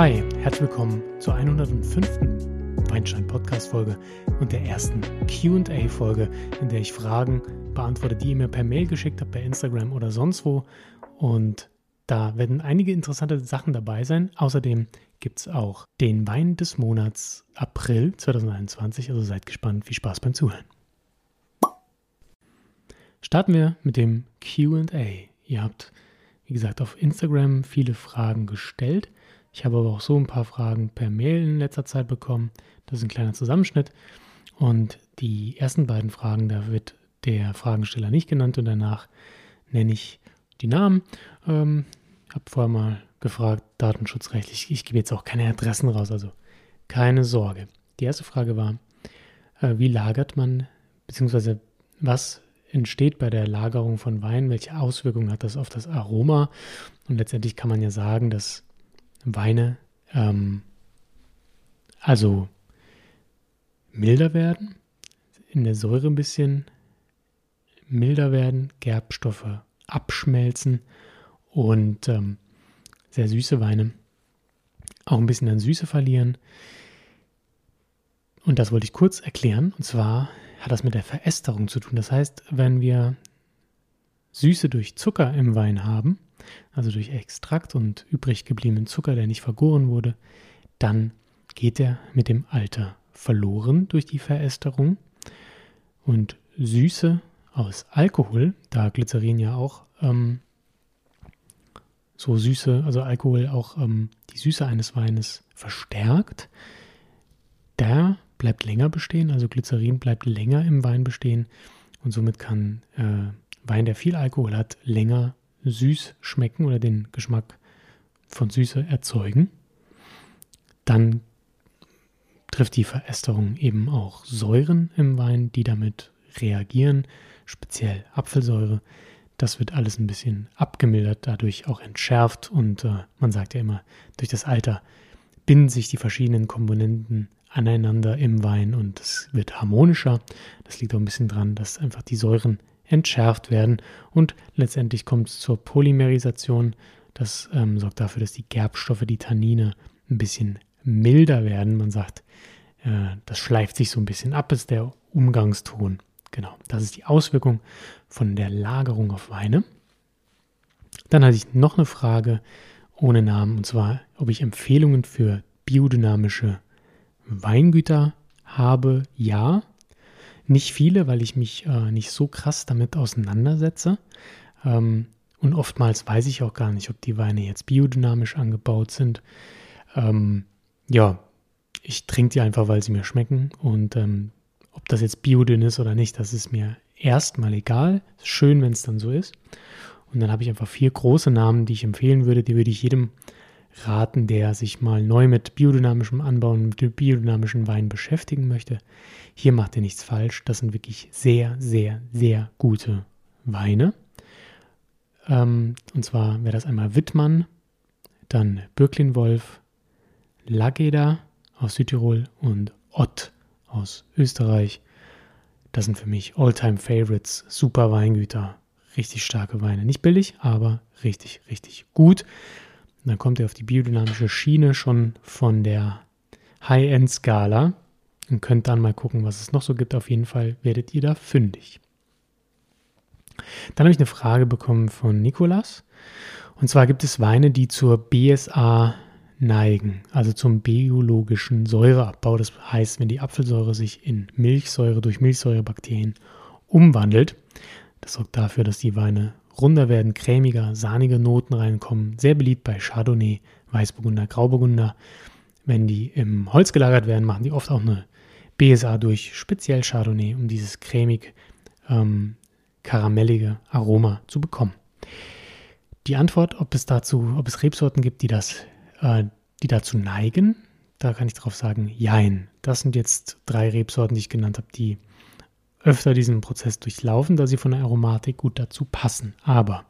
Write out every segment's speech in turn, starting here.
Hi, herzlich willkommen zur 105. Weinstein Podcast Folge und der ersten Q&A Folge, in der ich Fragen beantworte, die ihr mir per Mail geschickt habt, per Instagram oder sonst wo. Und da werden einige interessante Sachen dabei sein. Außerdem gibt es auch den Wein des Monats April 2021. Also seid gespannt. Viel Spaß beim Zuhören. Starten wir mit dem QA. Ihr habt, wie gesagt, auf Instagram viele Fragen gestellt. Ich habe aber auch so ein paar Fragen per Mail in letzter Zeit bekommen. Das ist ein kleiner Zusammenschnitt. Und die ersten beiden Fragen, da wird der Fragensteller nicht genannt und danach nenne ich die Namen. Ähm, habe vorher mal gefragt, datenschutzrechtlich. Ich gebe jetzt auch keine Adressen raus, also keine Sorge. Die erste Frage war, äh, wie lagert man, beziehungsweise was entsteht bei der Lagerung von Wein, welche Auswirkungen hat das auf das Aroma? Und letztendlich kann man ja sagen, dass Weine ähm, also milder werden, in der Säure ein bisschen milder werden, Gerbstoffe abschmelzen und ähm, sehr süße Weine auch ein bisschen an Süße verlieren. Und das wollte ich kurz erklären. Und zwar hat das mit der Verästerung zu tun. Das heißt, wenn wir Süße durch Zucker im Wein haben, also durch Extrakt und übrig gebliebenen Zucker, der nicht vergoren wurde, dann geht er mit dem Alter verloren durch die Verästerung. Und Süße aus Alkohol, da Glycerin ja auch ähm, so Süße, also Alkohol auch ähm, die Süße eines Weines verstärkt, der bleibt länger bestehen, also Glycerin bleibt länger im Wein bestehen und somit kann äh, Wein, der viel Alkohol hat, länger süß schmecken oder den Geschmack von Süße erzeugen. Dann trifft die Verästerung eben auch Säuren im Wein, die damit reagieren, speziell Apfelsäure. Das wird alles ein bisschen abgemildert, dadurch auch entschärft und äh, man sagt ja immer, durch das Alter binden sich die verschiedenen Komponenten aneinander im Wein und es wird harmonischer. Das liegt auch ein bisschen daran, dass einfach die Säuren entschärft werden und letztendlich kommt es zur Polymerisation. Das ähm, sorgt dafür, dass die Gerbstoffe, die Tannine ein bisschen milder werden. Man sagt, äh, das schleift sich so ein bisschen ab, ist der Umgangston. Genau, das ist die Auswirkung von der Lagerung auf Weine. Dann hatte ich noch eine Frage ohne Namen, und zwar, ob ich Empfehlungen für biodynamische Weingüter habe. Ja, nicht viele, weil ich mich äh, nicht so krass damit auseinandersetze. Ähm, und oftmals weiß ich auch gar nicht, ob die Weine jetzt biodynamisch angebaut sind. Ähm, ja, ich trinke die einfach, weil sie mir schmecken. Und ähm, ob das jetzt biodyn ist oder nicht, das ist mir erstmal egal. Schön, wenn es dann so ist. Und dann habe ich einfach vier große Namen, die ich empfehlen würde. Die würde ich jedem raten, der sich mal neu mit biodynamischem Anbauen, mit biodynamischen Wein beschäftigen möchte. Hier macht ihr nichts falsch. Das sind wirklich sehr, sehr, sehr gute Weine. Ähm, und zwar wäre das einmal Wittmann, dann Birklin-Wolf, Lageda aus Südtirol und Ott aus Österreich. Das sind für mich Alltime favorites super Weingüter. Richtig starke Weine. Nicht billig, aber richtig, richtig gut. Dann kommt er auf die biodynamische Schiene schon von der High-End-Skala und könnt dann mal gucken, was es noch so gibt. Auf jeden Fall werdet ihr da fündig. Dann habe ich eine Frage bekommen von Nikolas. Und zwar gibt es Weine, die zur BSA neigen, also zum biologischen Säureabbau. Das heißt, wenn die Apfelsäure sich in Milchsäure durch Milchsäurebakterien umwandelt, das sorgt dafür, dass die Weine runder werden, cremiger, sahnige Noten reinkommen. Sehr beliebt bei Chardonnay, Weißburgunder, Grauburgunder. Wenn die im Holz gelagert werden, machen die oft auch eine BSA durch, speziell Chardonnay, um dieses cremig ähm, karamellige Aroma zu bekommen. Die Antwort, ob es dazu, ob es Rebsorten gibt, die das äh, die dazu neigen, da kann ich darauf sagen, jein. Das sind jetzt drei Rebsorten, die ich genannt habe, die öfter diesen Prozess durchlaufen, da sie von der Aromatik gut dazu passen. Aber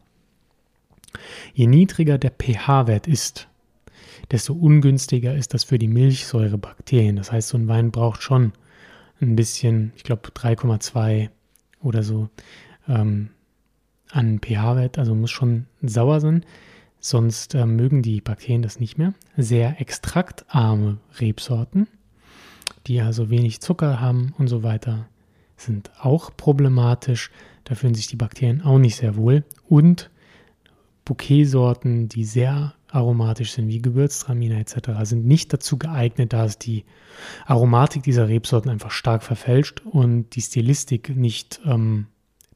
je niedriger der pH-Wert ist, desto ungünstiger ist das für die Milchsäurebakterien. Das heißt, so ein Wein braucht schon ein bisschen, ich glaube 3,2 oder so ähm, an pH-Wert, also muss schon sauer sein. sonst äh, mögen die Bakterien das nicht mehr. Sehr extraktarme Rebsorten, die also wenig Zucker haben und so weiter, sind auch problematisch. Da fühlen sich die Bakterien auch nicht sehr wohl. Und Bouquetsorten, die sehr aromatisch sind, wie Gewürztraminer etc., sind nicht dazu geeignet, da es die Aromatik dieser Rebsorten einfach stark verfälscht und die Stilistik nicht ähm,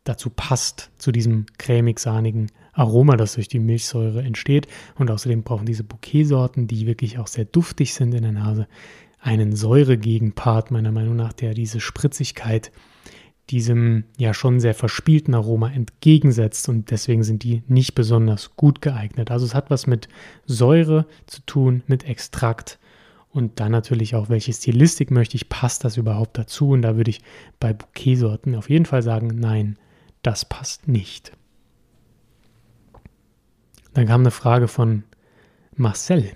dazu passt, zu diesem cremig-sahnigen Aroma, das durch die Milchsäure entsteht. Und außerdem brauchen diese Bouquetsorten, die wirklich auch sehr duftig sind in der Nase, einen Säuregegenpart, meiner Meinung nach, der diese Spritzigkeit diesem ja schon sehr verspielten Aroma entgegensetzt und deswegen sind die nicht besonders gut geeignet. Also es hat was mit Säure zu tun, mit Extrakt und dann natürlich auch, welche Stilistik möchte ich, passt das überhaupt dazu? Und da würde ich bei Bouquetsorten auf jeden Fall sagen, nein, das passt nicht. Dann kam eine Frage von Marcel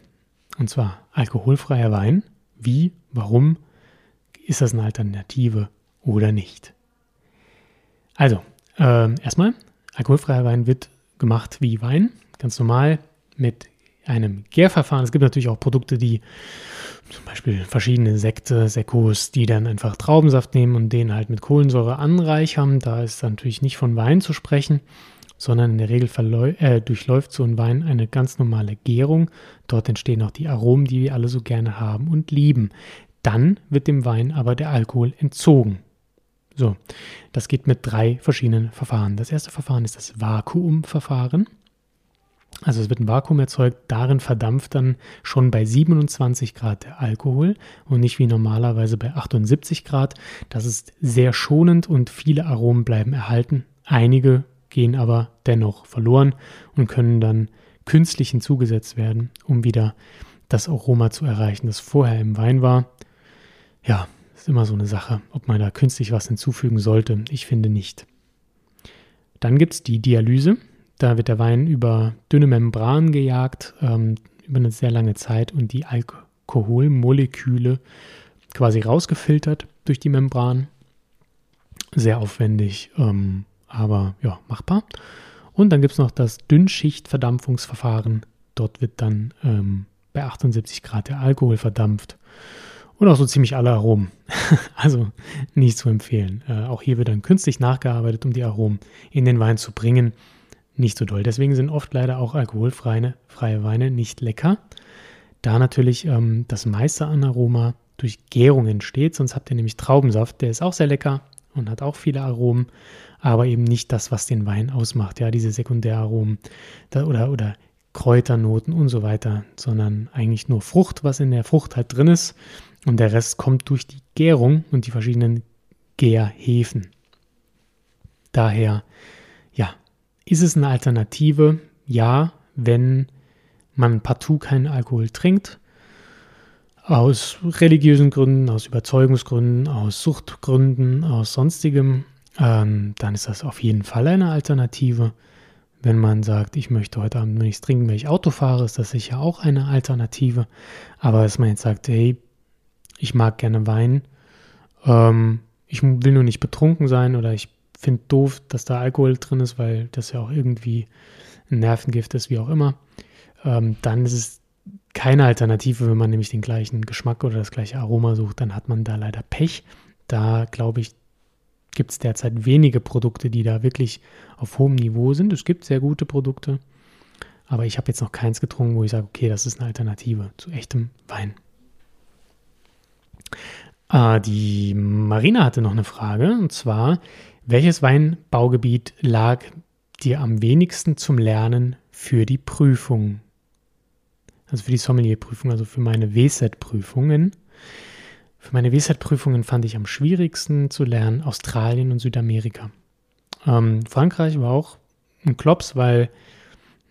und zwar alkoholfreier Wein. Wie, warum ist das eine Alternative oder nicht? Also, äh, erstmal, alkoholfreier Wein wird gemacht wie Wein, ganz normal mit einem Gärverfahren. Es gibt natürlich auch Produkte, die zum Beispiel verschiedene Sekte, Sekos, die dann einfach Traubensaft nehmen und den halt mit Kohlensäure anreichern. Da ist natürlich nicht von Wein zu sprechen, sondern in der Regel äh, durchläuft so ein Wein eine ganz normale Gärung. Dort entstehen auch die Aromen, die wir alle so gerne haben und lieben. Dann wird dem Wein aber der Alkohol entzogen. So, das geht mit drei verschiedenen Verfahren. Das erste Verfahren ist das Vakuumverfahren. Also es wird ein Vakuum erzeugt, darin verdampft dann schon bei 27 Grad der Alkohol und nicht wie normalerweise bei 78 Grad. Das ist sehr schonend und viele Aromen bleiben erhalten. Einige gehen aber dennoch verloren und können dann künstlich hinzugesetzt werden, um wieder das Aroma zu erreichen, das vorher im Wein war. Ja, ist immer so eine Sache, ob man da künstlich was hinzufügen sollte. Ich finde nicht. Dann gibt es die Dialyse. Da wird der Wein über dünne Membran gejagt, ähm, über eine sehr lange Zeit und die Alkoholmoleküle quasi rausgefiltert durch die Membran. Sehr aufwendig, ähm, aber ja, machbar. Und dann gibt es noch das Dünnschichtverdampfungsverfahren. Dort wird dann ähm, bei 78 Grad der Alkohol verdampft. Und auch so ziemlich alle Aromen. also nicht zu empfehlen. Äh, auch hier wird dann künstlich nachgearbeitet, um die Aromen in den Wein zu bringen. Nicht so doll. Deswegen sind oft leider auch alkoholfreie freie Weine nicht lecker. Da natürlich ähm, das meiste an Aroma durch Gärung entsteht. Sonst habt ihr nämlich Traubensaft. Der ist auch sehr lecker und hat auch viele Aromen, aber eben nicht das, was den Wein ausmacht. Ja, diese Sekundäraromen da, oder, oder Kräuternoten und so weiter, sondern eigentlich nur Frucht, was in der Frucht halt drin ist und der Rest kommt durch die Gärung und die verschiedenen Gärhefen. Daher, ja, ist es eine Alternative? Ja, wenn man partout keinen Alkohol trinkt, aus religiösen Gründen, aus Überzeugungsgründen, aus Suchtgründen, aus sonstigem, ähm, dann ist das auf jeden Fall eine Alternative. Wenn man sagt, ich möchte heute Abend nichts trinken, wenn ich Auto fahre, ist das sicher auch eine Alternative. Aber dass man jetzt sagt, hey, ich mag gerne Wein. Ähm, ich will nur nicht betrunken sein oder ich finde doof, dass da Alkohol drin ist, weil das ja auch irgendwie ein Nervengift ist, wie auch immer. Ähm, dann ist es keine Alternative, wenn man nämlich den gleichen Geschmack oder das gleiche Aroma sucht, dann hat man da leider Pech. Da glaube ich, gibt es derzeit wenige Produkte, die da wirklich auf hohem Niveau sind. Es gibt sehr gute Produkte, aber ich habe jetzt noch keins getrunken, wo ich sage, okay, das ist eine Alternative zu echtem Wein. Äh, die Marina hatte noch eine Frage und zwar, welches Weinbaugebiet lag dir am wenigsten zum Lernen für die Prüfung? Also für die Sommelierprüfung, also für meine WSET-Prüfungen. Für meine WSET-Prüfungen fand ich am schwierigsten zu lernen Australien und Südamerika. Ähm, Frankreich war auch ein Klops, weil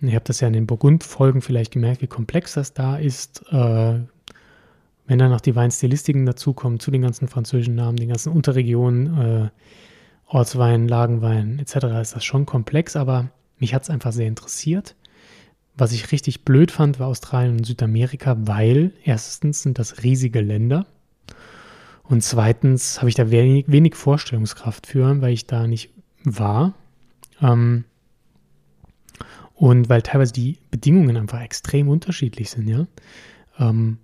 ich habe das ja in den Burgund-Folgen vielleicht gemerkt, wie komplex das da ist. Äh, wenn dann noch die Weinstilistiken dazukommen, zu den ganzen französischen Namen, den ganzen Unterregionen, äh, Ortswein, Lagenwein etc., ist das schon komplex, aber mich hat es einfach sehr interessiert. Was ich richtig blöd fand, war Australien und Südamerika, weil erstens sind das riesige Länder und zweitens habe ich da wenig, wenig, Vorstellungskraft für, weil ich da nicht war. Ähm, Und weil teilweise die Bedingungen einfach extrem unterschiedlich sind, ja. Ähm,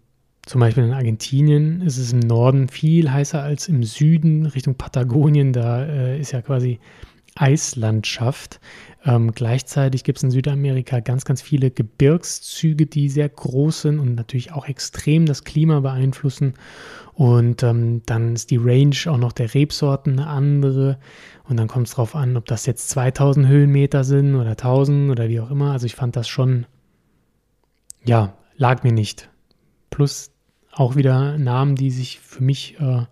zum Beispiel in Argentinien ist es im Norden viel heißer als im Süden Richtung Patagonien. Da äh, ist ja quasi Eislandschaft. Ähm, gleichzeitig gibt es in Südamerika ganz, ganz viele Gebirgszüge, die sehr groß sind und natürlich auch extrem das Klima beeinflussen. Und ähm, dann ist die Range auch noch der Rebsorten eine andere. Und dann kommt es darauf an, ob das jetzt 2000 Höhenmeter sind oder 1000 oder wie auch immer. Also ich fand das schon, ja, lag mir nicht. Plus auch wieder Namen, die sich für mich äh,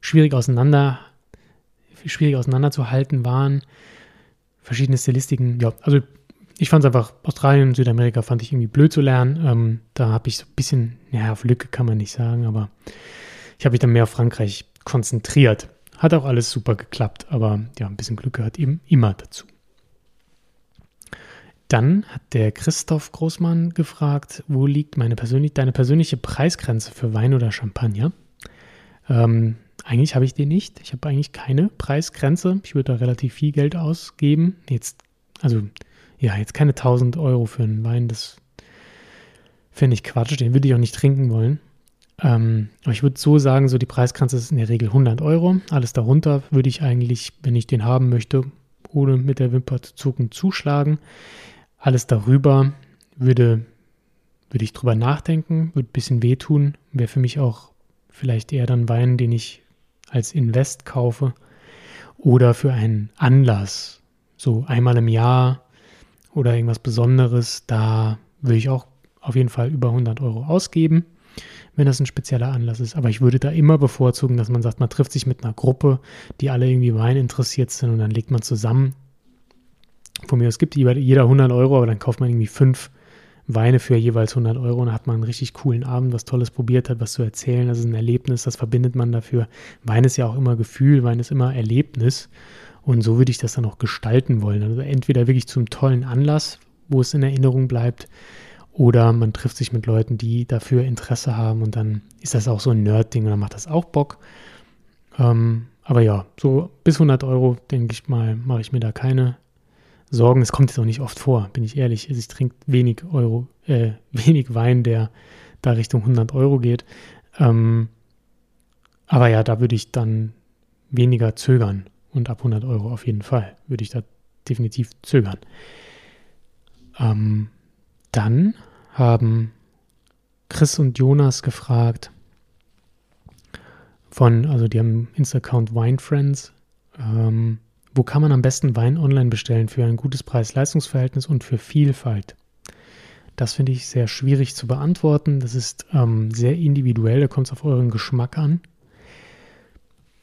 schwierig auseinander, schwierig auseinanderzuhalten waren. Verschiedene Stilistiken. Ja, also ich fand es einfach, Australien und Südamerika fand ich irgendwie blöd zu lernen. Ähm, da habe ich so ein bisschen, ja, auf Lücke kann man nicht sagen, aber ich habe mich dann mehr auf Frankreich konzentriert. Hat auch alles super geklappt, aber ja, ein bisschen Glück gehört eben immer dazu. Dann hat der Christoph Großmann gefragt, wo liegt meine persönlich, deine persönliche Preisgrenze für Wein oder Champagner? Ähm, eigentlich habe ich die nicht. Ich habe eigentlich keine Preisgrenze. Ich würde da relativ viel Geld ausgeben. Jetzt, also, ja, jetzt keine 1000 Euro für einen Wein. Das finde ich Quatsch. Den würde ich auch nicht trinken wollen. Ähm, aber ich würde so sagen, so die Preisgrenze ist in der Regel 100 Euro. Alles darunter würde ich eigentlich, wenn ich den haben möchte, ohne mit der Wimper zu zucken, zuschlagen. Alles darüber würde, würde ich drüber nachdenken, würde ein bisschen wehtun. Wäre für mich auch vielleicht eher dann Wein, den ich als Invest kaufe oder für einen Anlass, so einmal im Jahr oder irgendwas Besonderes, da würde ich auch auf jeden Fall über 100 Euro ausgeben, wenn das ein spezieller Anlass ist. Aber ich würde da immer bevorzugen, dass man sagt, man trifft sich mit einer Gruppe, die alle irgendwie Wein interessiert sind und dann legt man zusammen von mir, es gibt jeder 100 Euro, aber dann kauft man irgendwie fünf Weine für jeweils 100 Euro und hat man einen richtig coolen Abend, was Tolles probiert hat, was zu erzählen. Das ist ein Erlebnis, das verbindet man dafür. Wein ist ja auch immer Gefühl, Wein ist immer Erlebnis. Und so würde ich das dann auch gestalten wollen. Also entweder wirklich zum tollen Anlass, wo es in Erinnerung bleibt, oder man trifft sich mit Leuten, die dafür Interesse haben und dann ist das auch so ein Nerd-Ding und dann macht das auch Bock. Ähm, aber ja, so bis 100 Euro, denke ich mal, mache ich mir da keine Sorgen. Es kommt jetzt auch nicht oft vor, bin ich ehrlich. Also ich trinke wenig Euro, äh, wenig Wein, der da Richtung 100 Euro geht. Ähm, aber ja, da würde ich dann weniger zögern. Und ab 100 Euro auf jeden Fall würde ich da definitiv zögern. Ähm, dann haben Chris und Jonas gefragt von, also die haben Insta-Account Wine Friends. Ähm, wo kann man am besten Wein online bestellen für ein gutes Preis-Leistungs-Verhältnis und für Vielfalt? Das finde ich sehr schwierig zu beantworten. Das ist ähm, sehr individuell, da kommt es auf euren Geschmack an.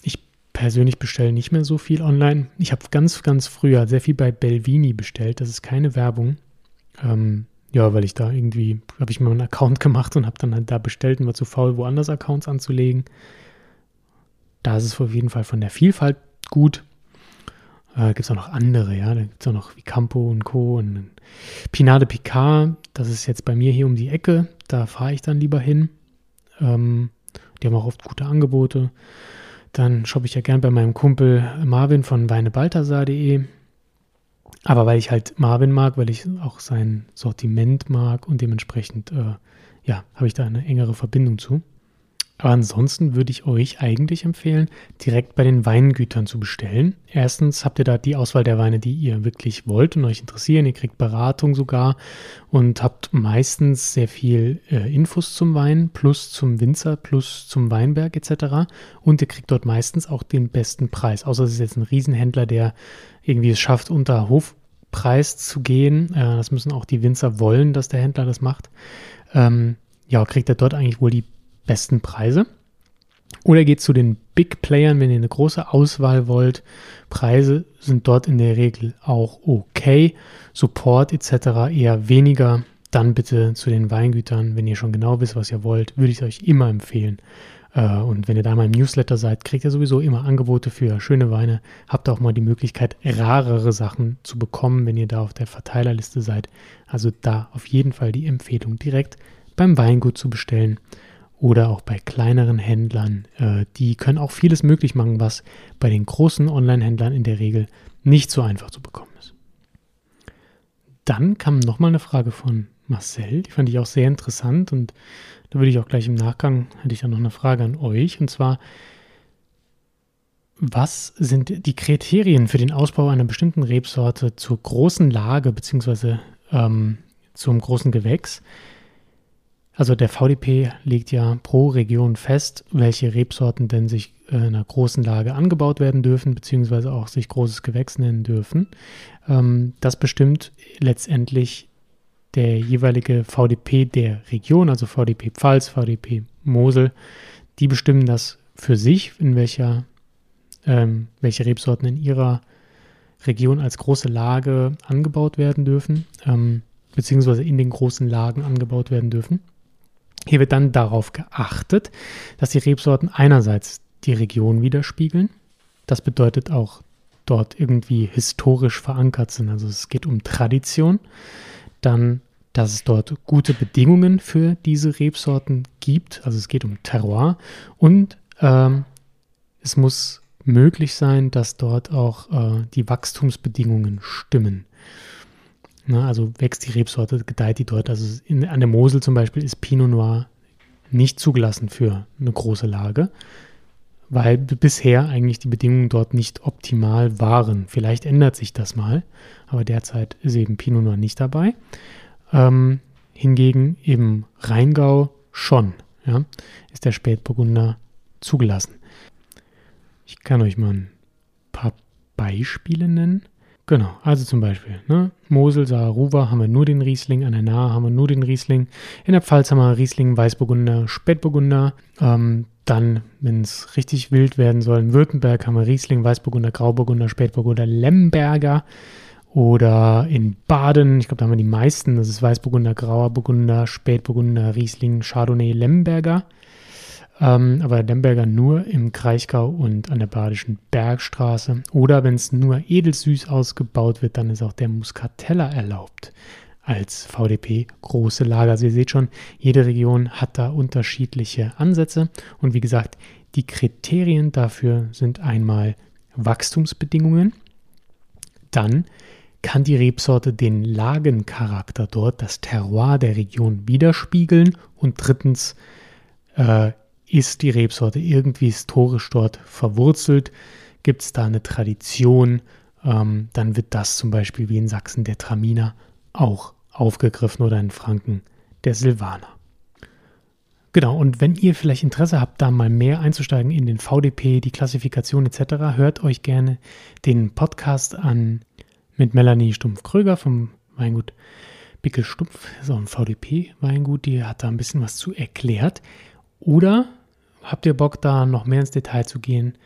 Ich persönlich bestelle nicht mehr so viel online. Ich habe ganz, ganz früher sehr viel bei Belvini bestellt. Das ist keine Werbung. Ähm, ja, weil ich da irgendwie, habe ich mir einen Account gemacht und habe dann halt da bestellt und war zu faul, woanders Accounts anzulegen. Da ist es auf jeden Fall von der Vielfalt gut. Äh, gibt es auch noch andere, ja. Da gibt es auch noch wie Campo und Co. und Pinade Picard. Das ist jetzt bei mir hier um die Ecke. Da fahre ich dann lieber hin. Ähm, die haben auch oft gute Angebote. Dann shoppe ich ja gern bei meinem Kumpel Marvin von weinebalthasar.de. Aber weil ich halt Marvin mag, weil ich auch sein Sortiment mag und dementsprechend, äh, ja, habe ich da eine engere Verbindung zu. Aber ansonsten würde ich euch eigentlich empfehlen, direkt bei den Weingütern zu bestellen. Erstens habt ihr da die Auswahl der Weine, die ihr wirklich wollt und euch interessieren. Ihr kriegt Beratung sogar und habt meistens sehr viel äh, Infos zum Wein, plus zum Winzer, plus zum Weinberg etc. Und ihr kriegt dort meistens auch den besten Preis. Außer es ist jetzt ein Riesenhändler, der irgendwie es schafft, unter Hofpreis zu gehen. Äh, das müssen auch die Winzer wollen, dass der Händler das macht. Ähm, ja, kriegt er dort eigentlich wohl die besten Preise. Oder geht zu den Big Playern, wenn ihr eine große Auswahl wollt. Preise sind dort in der Regel auch okay. Support etc. eher weniger. Dann bitte zu den Weingütern, wenn ihr schon genau wisst, was ihr wollt, würde ich euch immer empfehlen. Äh, und wenn ihr da mal im Newsletter seid, kriegt ihr sowieso immer Angebote für schöne Weine. Habt auch mal die Möglichkeit, rarere Sachen zu bekommen, wenn ihr da auf der Verteilerliste seid. Also da auf jeden Fall die Empfehlung, direkt beim Weingut zu bestellen oder auch bei kleineren Händlern. Äh, die können auch vieles möglich machen, was bei den großen Online-Händlern in der Regel nicht so einfach zu bekommen ist. dann kam nochmal eine Frage von Marcel, die fand ich auch sehr interessant und da würde ich auch gleich im Nachgang, hätte ich dann noch eine Frage an euch und zwar, was sind die Kriterien für den Ausbau einer bestimmten Rebsorte zur großen Lage beziehungsweise ähm, zum großen Gewächs? Also der VDP legt ja pro Region fest, welche Rebsorten denn sich in einer großen Lage angebaut werden dürfen, beziehungsweise auch sich großes Gewächs nennen dürfen. Ähm, das bestimmt letztendlich der jeweilige VDP der Region, also VDP Pfalz, VDP Mosel. Die bestimmen das für sich, in welcher ähm, welche Rebsorten in ihrer Region als große Lage angebaut werden dürfen, ähm, beziehungsweise in den großen Lagen angebaut werden dürfen. Hier wird dann darauf geachtet, dass die Rebsorten einerseits die Region widerspiegeln. Das bedeutet auch dort irgendwie historisch verankert sind. Also es geht um Tradition. Dann, dass es dort gute Bedingungen für diese Rebsorten gibt. Also es geht um Terroir. Und ähm, es muss möglich sein, dass dort auch äh, die Wachstumsbedingungen stimmen. Na, also wächst die Rebsorte, gedeiht die dort. Also in, an der Mosel zum Beispiel ist Pinot Noir nicht zugelassen für eine große Lage, weil bisher eigentlich die Bedingungen dort nicht optimal waren. Vielleicht ändert sich das mal, aber derzeit ist eben Pinot Noir nicht dabei. Ähm, hingegen im Rheingau schon, ja, ist der Spätburgunder zugelassen. Ich kann euch mal ein paar Beispiele nennen. Genau, also zum Beispiel, ne? Mosel, Saarruwer haben wir nur den Riesling, an der Nahe haben wir nur den Riesling, in der Pfalz haben wir Riesling, Weißburgunder, Spätburgunder, ähm, dann, wenn es richtig wild werden soll, in Württemberg haben wir Riesling, Weißburgunder, Grauburgunder, Spätburgunder, Lemberger oder in Baden, ich glaube, da haben wir die meisten, das ist Weißburgunder, Grauer Burgunder, Spätburgunder, Riesling, Chardonnay, Lemberger. Ähm, aber Lemberger nur im Kraichgau und an der Badischen Bergstraße. Oder wenn es nur edelsüß ausgebaut wird, dann ist auch der Muscatella erlaubt als VDP große Lager. Also ihr seht schon, jede Region hat da unterschiedliche Ansätze. Und wie gesagt, die Kriterien dafür sind einmal Wachstumsbedingungen, dann kann die Rebsorte den Lagencharakter dort, das Terroir der Region widerspiegeln und drittens äh, ist die Rebsorte irgendwie historisch dort verwurzelt? Gibt es da eine Tradition? Ähm, dann wird das zum Beispiel wie in Sachsen der Traminer auch aufgegriffen oder in Franken der Silvaner. Genau, und wenn ihr vielleicht Interesse habt, da mal mehr einzusteigen in den VDP, die Klassifikation etc., hört euch gerne den Podcast an mit Melanie Stumpf-Kröger vom Weingut Bickel Stumpf, so ein VDP-Weingut, die hat da ein bisschen was zu erklärt. Oder habt ihr Bock, da noch mehr ins Detail zu gehen?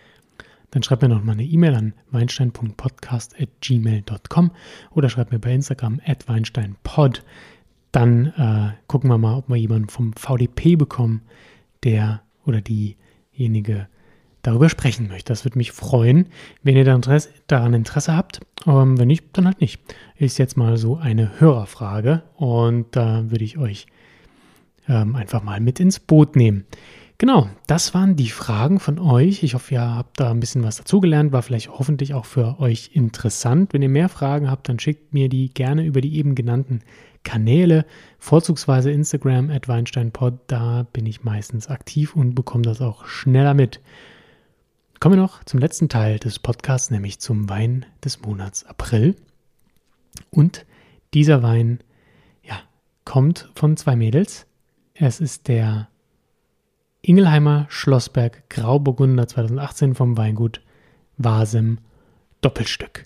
Dann schreibt mir noch mal eine E-Mail an weinstein.podcast.gmail.com oder schreibt mir bei Instagram at weinsteinpod. Dann äh, gucken wir mal, ob wir jemanden vom VDP bekommen, der oder diejenige darüber sprechen möchte. Das würde mich freuen, wenn ihr daran Interesse habt. Ähm, wenn nicht, dann halt nicht. Ist jetzt mal so eine Hörerfrage und da würde ich euch ähm, einfach mal mit ins Boot nehmen. Genau, das waren die Fragen von euch. Ich hoffe, ihr habt da ein bisschen was dazugelernt, war vielleicht hoffentlich auch für euch interessant. Wenn ihr mehr Fragen habt, dann schickt mir die gerne über die eben genannten Kanäle, vorzugsweise Instagram at WeinsteinPod. Da bin ich meistens aktiv und bekomme das auch schneller mit. Kommen wir noch zum letzten Teil des Podcasts, nämlich zum Wein des Monats April. Und dieser Wein, ja, kommt von zwei Mädels. Es ist der Ingelheimer Schlossberg Grauburgunder 2018 vom Weingut Wasem Doppelstück.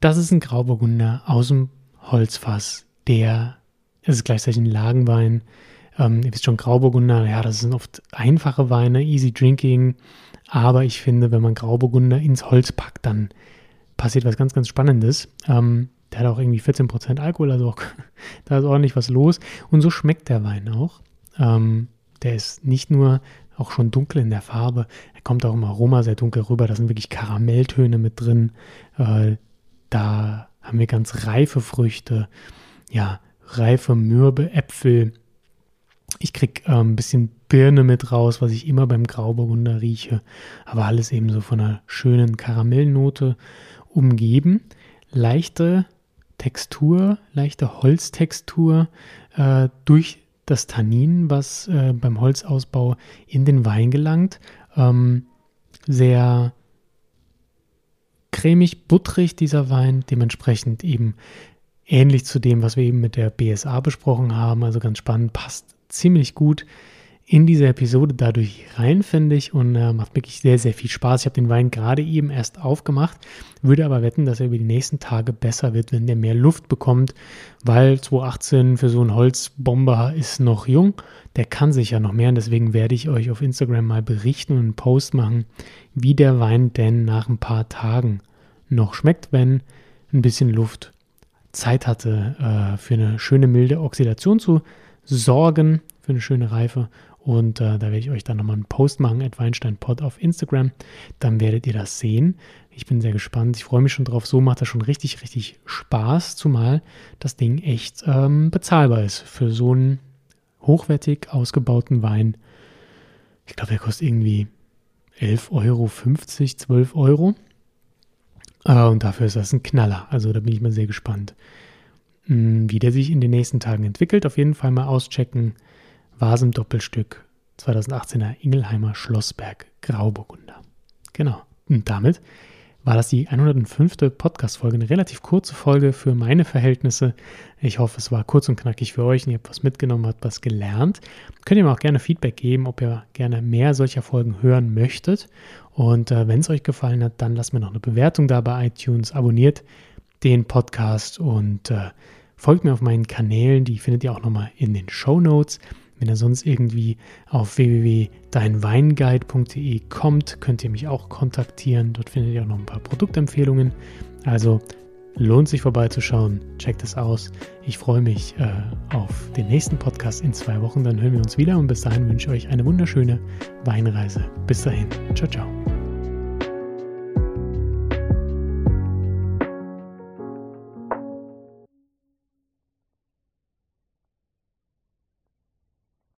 Das ist ein Grauburgunder aus dem Holzfass, der, es ist gleichzeitig ein Lagenwein. Ähm, ihr wisst schon, Grauburgunder, ja, das sind oft einfache Weine, easy drinking. Aber ich finde, wenn man Grauburgunder ins Holz packt, dann passiert was ganz, ganz Spannendes. Ähm, der hat auch irgendwie 14% Alkohol, also auch, da ist ordentlich was los. Und so schmeckt der Wein auch. Ähm, der ist nicht nur auch schon dunkel in der Farbe, er kommt auch im Aroma sehr dunkel rüber. Da sind wirklich Karamelltöne mit drin. Äh, da haben wir ganz reife Früchte, ja, reife Mürbe, Äpfel. Ich kriege äh, ein bisschen Birne mit raus, was ich immer beim Grauburgunder rieche. Aber alles eben so von einer schönen Karamellnote umgeben. Leichte Textur, leichte Holztextur äh, durch das Tannin, was äh, beim Holzausbau in den Wein gelangt. Ähm, sehr cremig, butterig dieser Wein, dementsprechend eben ähnlich zu dem, was wir eben mit der BSA besprochen haben. Also ganz spannend, passt ziemlich gut in diese Episode dadurch rein, finde ich, und äh, macht wirklich sehr, sehr viel Spaß. Ich habe den Wein gerade eben erst aufgemacht, würde aber wetten, dass er über die nächsten Tage besser wird, wenn der mehr Luft bekommt, weil 2018 für so einen Holzbomber ist noch jung. Der kann sich ja noch mehr und deswegen werde ich euch auf Instagram mal berichten und einen Post machen, wie der Wein denn nach ein paar Tagen noch schmeckt, wenn ein bisschen Luft Zeit hatte, äh, für eine schöne milde Oxidation zu sorgen, für eine schöne Reife und äh, da werde ich euch dann nochmal einen Post machen, at WeinsteinPod auf Instagram. Dann werdet ihr das sehen. Ich bin sehr gespannt. Ich freue mich schon drauf. So macht das schon richtig, richtig Spaß, zumal das Ding echt ähm, bezahlbar ist für so einen hochwertig ausgebauten Wein. Ich glaube, der kostet irgendwie 11,50 Euro, 12 Euro. Äh, und dafür ist das ein Knaller. Also da bin ich mal sehr gespannt, hm, wie der sich in den nächsten Tagen entwickelt. Auf jeden Fall mal auschecken. Vasem Doppelstück 2018er Ingelheimer Schlossberg Grauburgunder. Genau. Und damit war das die 105. Podcast-Folge, eine relativ kurze Folge für meine Verhältnisse. Ich hoffe, es war kurz und knackig für euch und ihr habt was mitgenommen, habt was gelernt. Könnt ihr mir auch gerne Feedback geben, ob ihr gerne mehr solcher Folgen hören möchtet. Und äh, wenn es euch gefallen hat, dann lasst mir noch eine Bewertung da bei iTunes, abonniert den Podcast und äh, folgt mir auf meinen Kanälen. Die findet ihr auch nochmal in den Show Notes. Wenn ihr sonst irgendwie auf www.deinweinguide.de kommt, könnt ihr mich auch kontaktieren. Dort findet ihr auch noch ein paar Produktempfehlungen. Also lohnt sich vorbeizuschauen. Checkt es aus. Ich freue mich äh, auf den nächsten Podcast in zwei Wochen. Dann hören wir uns wieder und bis dahin wünsche ich euch eine wunderschöne Weinreise. Bis dahin. Ciao, ciao.